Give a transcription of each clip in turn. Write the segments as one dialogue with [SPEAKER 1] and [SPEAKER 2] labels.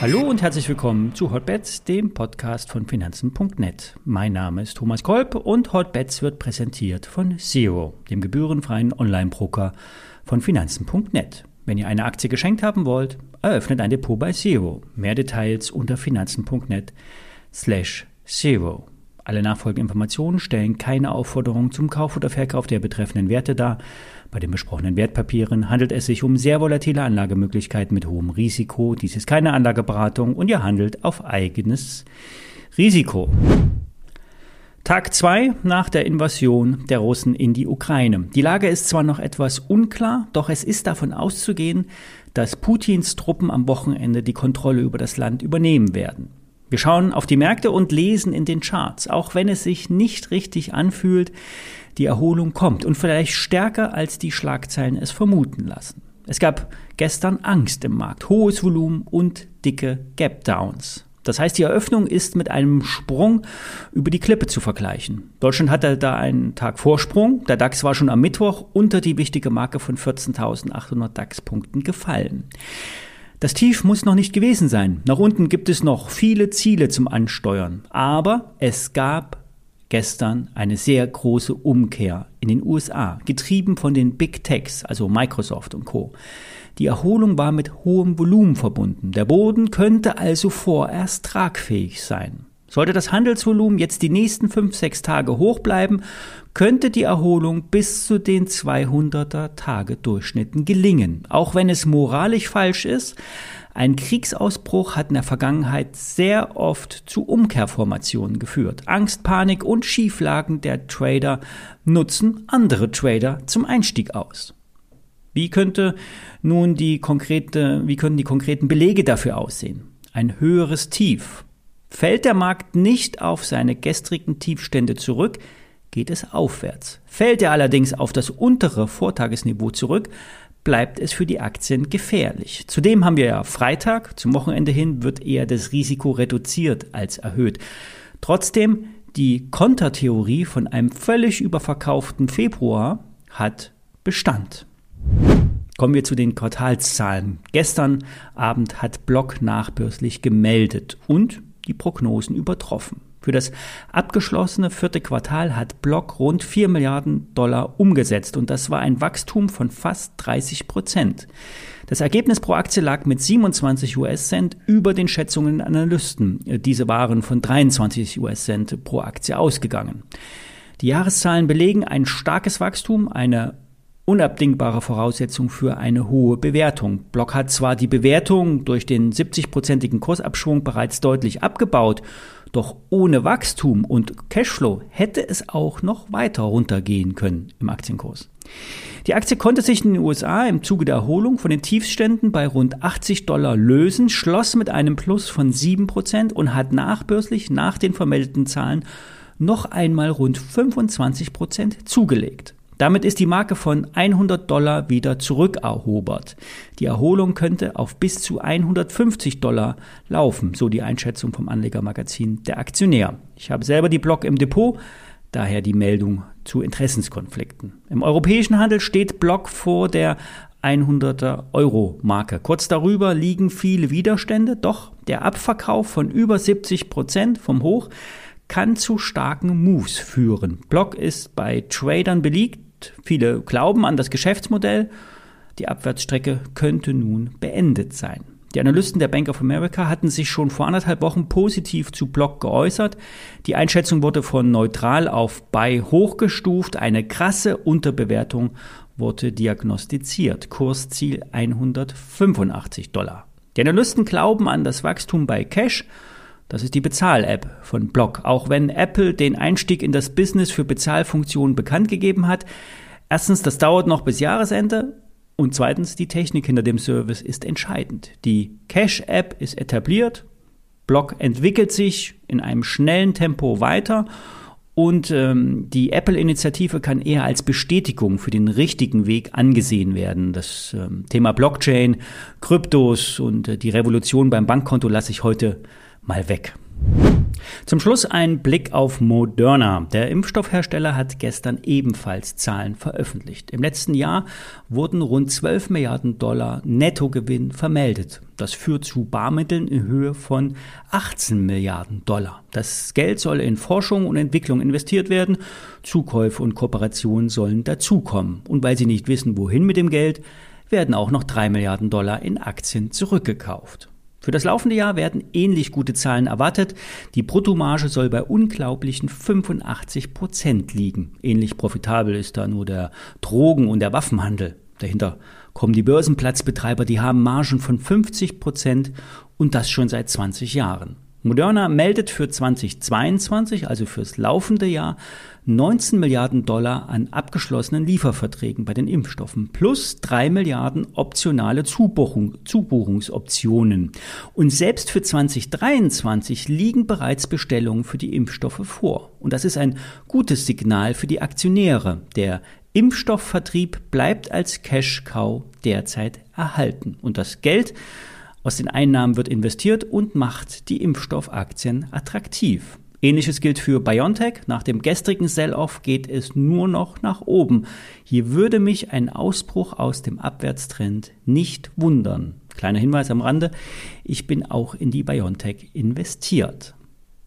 [SPEAKER 1] Hallo und herzlich willkommen zu Hotbets, dem Podcast von Finanzen.net. Mein Name ist Thomas Kolb und Hotbets wird präsentiert von Zero, dem gebührenfreien Online-Broker von Finanzen.net. Wenn ihr eine Aktie geschenkt haben wollt, eröffnet ein Depot bei Zero. Mehr Details unter Finanzen.net slash Zero. Alle nachfolgenden Informationen stellen keine Aufforderung zum Kauf oder Verkauf der betreffenden Werte dar. Bei den besprochenen Wertpapieren handelt es sich um sehr volatile Anlagemöglichkeiten mit hohem Risiko. Dies ist keine Anlageberatung und ihr handelt auf eigenes Risiko. Tag 2 nach der Invasion der Russen in die Ukraine. Die Lage ist zwar noch etwas unklar, doch es ist davon auszugehen, dass Putins Truppen am Wochenende die Kontrolle über das Land übernehmen werden. Wir schauen auf die Märkte und lesen in den Charts, auch wenn es sich nicht richtig anfühlt, die Erholung kommt und vielleicht stärker als die Schlagzeilen es vermuten lassen. Es gab gestern Angst im Markt, hohes Volumen und dicke Gap Downs. Das heißt, die Eröffnung ist mit einem Sprung über die Klippe zu vergleichen. Deutschland hatte da einen Tag Vorsprung. Der DAX war schon am Mittwoch unter die wichtige Marke von 14.800 DAX-Punkten gefallen. Das Tief muss noch nicht gewesen sein. Nach unten gibt es noch viele Ziele zum Ansteuern. Aber es gab gestern eine sehr große Umkehr in den USA, getrieben von den Big Techs, also Microsoft und Co. Die Erholung war mit hohem Volumen verbunden. Der Boden könnte also vorerst tragfähig sein. Sollte das Handelsvolumen jetzt die nächsten 5, 6 Tage hoch bleiben, könnte die Erholung bis zu den 200er Tage Durchschnitten gelingen. Auch wenn es moralisch falsch ist, ein Kriegsausbruch hat in der Vergangenheit sehr oft zu Umkehrformationen geführt. Angst, Panik und Schieflagen der Trader nutzen andere Trader zum Einstieg aus. Wie könnte nun die konkrete, wie könnten die konkreten Belege dafür aussehen? Ein höheres Tief Fällt der Markt nicht auf seine gestrigen Tiefstände zurück, geht es aufwärts. Fällt er allerdings auf das untere Vortagesniveau zurück, bleibt es für die Aktien gefährlich. Zudem haben wir ja Freitag, zum Wochenende hin wird eher das Risiko reduziert als erhöht. Trotzdem, die Kontertheorie von einem völlig überverkauften Februar hat Bestand. Kommen wir zu den Quartalszahlen. Gestern Abend hat Block nachbörslich gemeldet und die Prognosen übertroffen. Für das abgeschlossene vierte Quartal hat Block rund 4 Milliarden Dollar umgesetzt und das war ein Wachstum von fast 30 Prozent. Das Ergebnis pro Aktie lag mit 27 US-Cent über den Schätzungen der Analysten. Diese waren von 23 US-Cent pro Aktie ausgegangen. Die Jahreszahlen belegen ein starkes Wachstum, eine unabdingbare Voraussetzung für eine hohe Bewertung. Block hat zwar die Bewertung durch den 70-prozentigen Kursabschwung bereits deutlich abgebaut, doch ohne Wachstum und Cashflow hätte es auch noch weiter runtergehen können im Aktienkurs. Die Aktie konnte sich in den USA im Zuge der Erholung von den Tiefständen bei rund 80 Dollar lösen, schloss mit einem Plus von 7% und hat nachbörslich nach den vermeldeten Zahlen noch einmal rund 25% zugelegt. Damit ist die Marke von 100 Dollar wieder zurückerobert. Die Erholung könnte auf bis zu 150 Dollar laufen, so die Einschätzung vom Anlegermagazin Der Aktionär. Ich habe selber die Block im Depot, daher die Meldung zu Interessenskonflikten. Im europäischen Handel steht Block vor der 100er Euro Marke. Kurz darüber liegen viele Widerstände, doch der Abverkauf von über 70 Prozent vom Hoch kann zu starken Moves führen. Block ist bei Tradern beliebt, Viele glauben an das Geschäftsmodell. Die Abwärtsstrecke könnte nun beendet sein. Die Analysten der Bank of America hatten sich schon vor anderthalb Wochen positiv zu Block geäußert. Die Einschätzung wurde von neutral auf bei hochgestuft. Eine krasse Unterbewertung wurde diagnostiziert. Kursziel 185 Dollar. Die Analysten glauben an das Wachstum bei Cash. Das ist die Bezahl-App von Block. Auch wenn Apple den Einstieg in das Business für Bezahlfunktionen bekannt gegeben hat. Erstens, das dauert noch bis Jahresende. Und zweitens, die Technik hinter dem Service ist entscheidend. Die Cash-App ist etabliert. Block entwickelt sich in einem schnellen Tempo weiter. Und ähm, die Apple-Initiative kann eher als Bestätigung für den richtigen Weg angesehen werden. Das ähm, Thema Blockchain, Kryptos und äh, die Revolution beim Bankkonto lasse ich heute mal weg. Zum Schluss ein Blick auf Moderna. Der Impfstoffhersteller hat gestern ebenfalls Zahlen veröffentlicht. Im letzten Jahr wurden rund 12 Milliarden Dollar Nettogewinn vermeldet. Das führt zu Barmitteln in Höhe von 18 Milliarden Dollar. Das Geld soll in Forschung und Entwicklung investiert werden. Zukäufe und Kooperationen sollen dazukommen. Und weil sie nicht wissen, wohin mit dem Geld, werden auch noch 3 Milliarden Dollar in Aktien zurückgekauft. Für das laufende Jahr werden ähnlich gute Zahlen erwartet. Die Bruttomarge soll bei unglaublichen 85 Prozent liegen. Ähnlich profitabel ist da nur der Drogen- und der Waffenhandel. Dahinter kommen die Börsenplatzbetreiber, die haben Margen von 50 Prozent und das schon seit 20 Jahren. Moderna meldet für 2022, also fürs laufende Jahr, 19 Milliarden Dollar an abgeschlossenen Lieferverträgen bei den Impfstoffen plus 3 Milliarden optionale Zubuchung, Zubuchungsoptionen. Und selbst für 2023 liegen bereits Bestellungen für die Impfstoffe vor. Und das ist ein gutes Signal für die Aktionäre. Der Impfstoffvertrieb bleibt als Cash-Cow derzeit erhalten. Und das Geld aus den Einnahmen wird investiert und macht die Impfstoffaktien attraktiv. Ähnliches gilt für BioNTech. Nach dem gestrigen Sell-off geht es nur noch nach oben. Hier würde mich ein Ausbruch aus dem Abwärtstrend nicht wundern. Kleiner Hinweis am Rande, ich bin auch in die BioNTech investiert.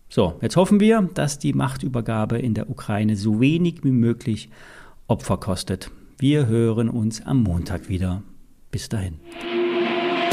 [SPEAKER 1] So, jetzt hoffen wir, dass die Machtübergabe in der Ukraine so wenig wie möglich Opfer kostet. Wir hören uns am Montag wieder. Bis dahin.